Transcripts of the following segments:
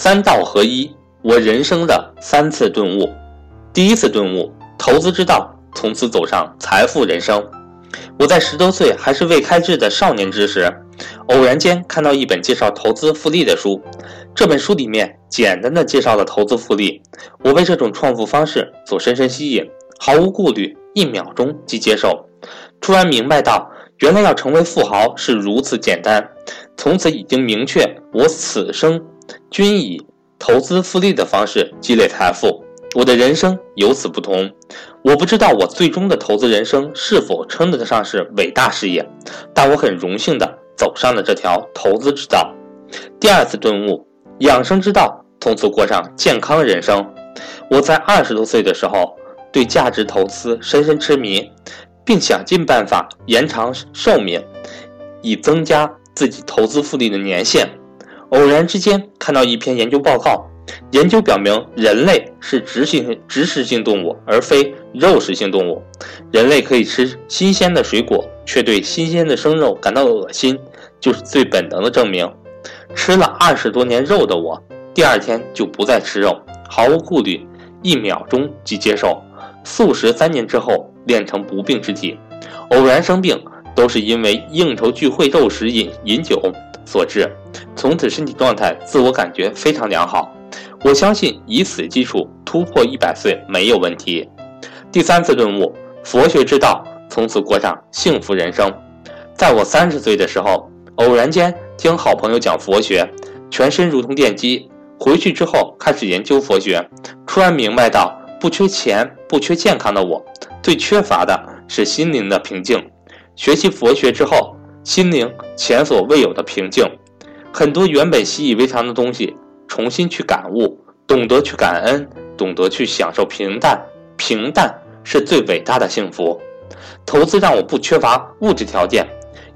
三道合一，我人生的三次顿悟。第一次顿悟，投资之道，从此走上财富人生。我在十多岁还是未开智的少年之时，偶然间看到一本介绍投资复利的书。这本书里面简单的介绍了投资复利，我被这种创富方式所深深吸引，毫无顾虑，一秒钟即接受。突然明白到，原来要成为富豪是如此简单。从此已经明确，我此生均以投资复利的方式积累财富。我的人生由此不同。我不知道我最终的投资人生是否称得上是伟大事业，但我很荣幸的走上了这条投资之道。第二次顿悟，养生之道，从此过上健康人生。我在二十多岁的时候，对价值投资深深痴迷。并想尽办法延长寿命，以增加自己投资复利的年限。偶然之间看到一篇研究报告，研究表明人类是植性植食性动物，而非肉食性动物。人类可以吃新鲜的水果，却对新鲜的生肉感到恶心，就是最本能的证明。吃了二十多年肉的我，第二天就不再吃肉，毫无顾虑，一秒钟即接受。素食三年之后。练成不病之体，偶然生病都是因为应酬聚会、肉食、饮饮酒所致。从此身体状态、自我感觉非常良好。我相信以此基础突破一百岁没有问题。第三次顿悟，佛学之道，从此过上幸福人生。在我三十岁的时候，偶然间听好朋友讲佛学，全身如同电击。回去之后开始研究佛学，突然明白到，不缺钱、不缺健康的我。最缺乏的是心灵的平静。学习佛学之后，心灵前所未有的平静，很多原本习以为常的东西，重新去感悟，懂得去感恩，懂得去享受平淡。平淡是最伟大的幸福。投资让我不缺乏物质条件，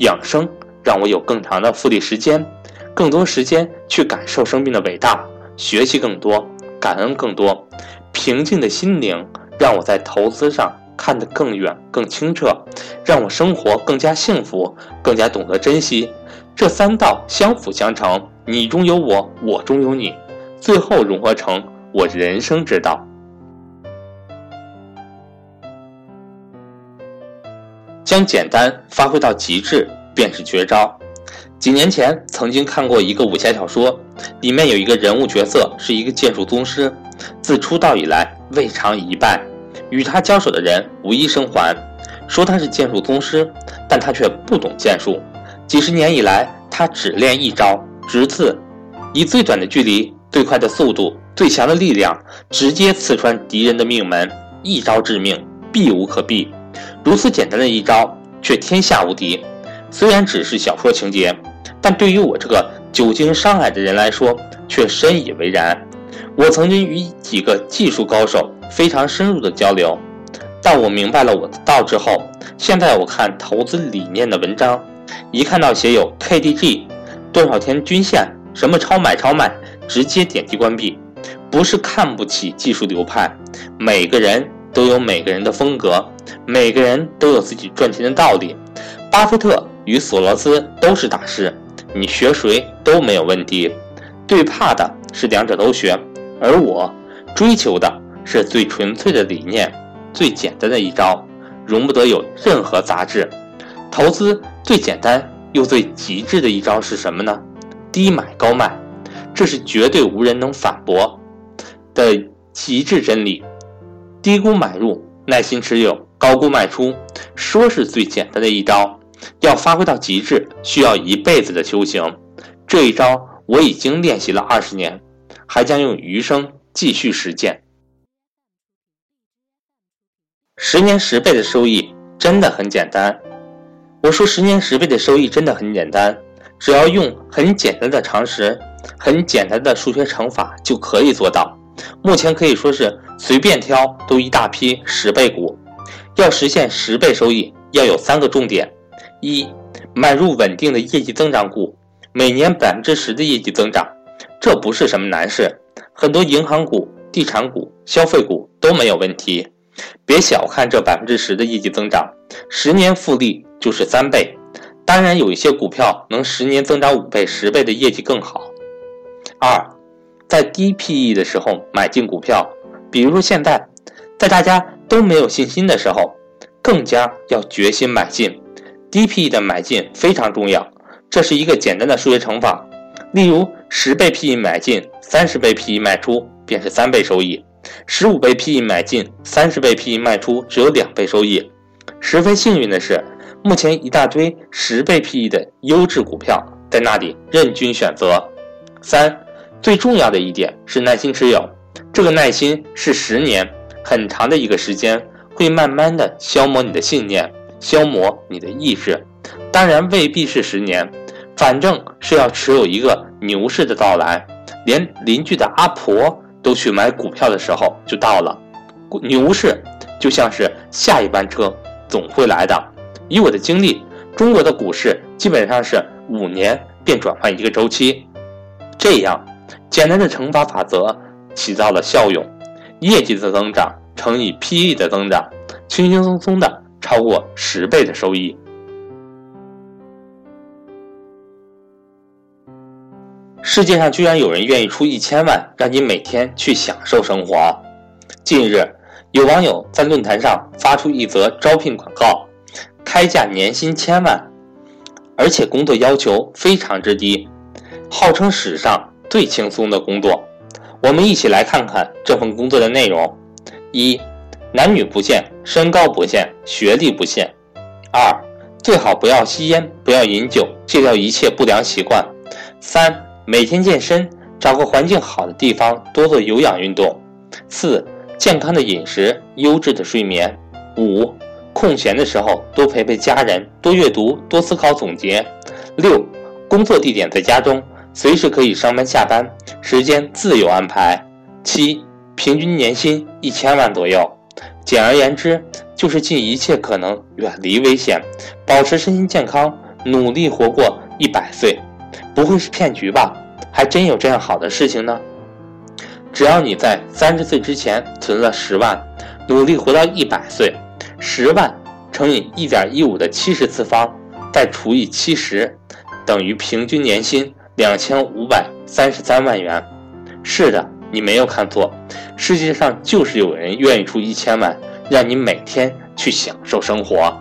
养生让我有更长的复利时间，更多时间去感受生命的伟大，学习更多，感恩更多。平静的心灵让我在投资上。看得更远、更清澈，让我生活更加幸福，更加懂得珍惜。这三道相辅相成，你中有我，我中有你，最后融合成我人生之道。将简单发挥到极致，便是绝招。几年前曾经看过一个武侠小说，里面有一个人物角色是一个剑术宗师，自出道以来未尝一败。与他交手的人无一生还，说他是剑术宗师，但他却不懂剑术。几十年以来，他只练一招直刺，以最短的距离、最快的速度、最强的力量，直接刺穿敌人的命门，一招致命，避无可避。如此简单的一招，却天下无敌。虽然只是小说情节，但对于我这个久经商海的人来说，却深以为然。我曾经与几个技术高手。非常深入的交流，但我明白了我的道之后，现在我看投资理念的文章，一看到写有 KDG 多少天均线，什么超买超卖，直接点击关闭。不是看不起技术流派，每个人都有每个人的风格，每个人都有自己赚钱的道理。巴菲特与索罗斯都是大师，你学谁都没有问题。最怕的是两者都学，而我追求的。是最纯粹的理念，最简单的一招，容不得有任何杂质。投资最简单又最极致的一招是什么呢？低买高卖，这是绝对无人能反驳的极致真理。低估买入，耐心持有，高估卖出，说是最简单的一招，要发挥到极致，需要一辈子的修行。这一招我已经练习了二十年，还将用余生继续实践。十年十倍的收益真的很简单。我说十年十倍的收益真的很简单，只要用很简单的常识、很简单的数学乘法就可以做到。目前可以说是随便挑都一大批十倍股。要实现十倍收益，要有三个重点：一、买入稳定的业绩增长股，每年百分之十的业绩增长，这不是什么难事。很多银行股、地产股、消费股都没有问题。别小看这百分之十的业绩增长，十年复利就是三倍。当然，有一些股票能十年增长五倍、十倍的业绩更好。二，在低 PE 的时候买进股票，比如说现在，在大家都没有信心的时候，更加要决心买进。低 PE 的买进非常重要，这是一个简单的数学乘法。例如，十倍 PE 买进，三十倍 PE 卖出，便是三倍收益；十五倍 PE 买进，三十倍 PE 卖出，只有两倍收益。十分幸运的是，目前一大堆十倍 PE 的优质股票在那里任君选择。三，最重要的一点是耐心持有，这个耐心是十年，很长的一个时间，会慢慢的消磨你的信念，消磨你的意志。当然未必是十年，反正是要持有一个牛市的到来，连邻居的阿婆都去买股票的时候就到了。牛市就像是下一班车。总会来的。以我的经历，中国的股市基本上是五年便转换一个周期。这样简单的乘法法则起到了效用，业绩的增长乘以 PE 的增长，轻轻松松的超过十倍的收益。世界上居然有人愿意出一千万，让你每天去享受生活。近日。有网友在论坛上发出一则招聘广告，开价年薪千万，而且工作要求非常之低，号称史上最轻松的工作。我们一起来看看这份工作的内容：一、男女不限，身高不限，学历不限；二、最好不要吸烟，不要饮酒，戒掉一切不良习惯；三、每天健身，找个环境好的地方多做有氧运动；四。健康的饮食，优质的睡眠。五，空闲的时候多陪陪家人，多阅读，多思考总结。六，工作地点在家中，随时可以上班下班，时间自由安排。七，平均年薪一千万左右。简而言之，就是尽一切可能远离危险，保持身心健康，努力活过一百岁。不会是骗局吧？还真有这样好的事情呢？只要你在三十岁之前存了十万，努力活到一百岁，十万乘以一点一五的七十次方，再除以七十，等于平均年薪两千五百三十三万元。是的，你没有看错，世界上就是有人愿意出一千万，让你每天去享受生活。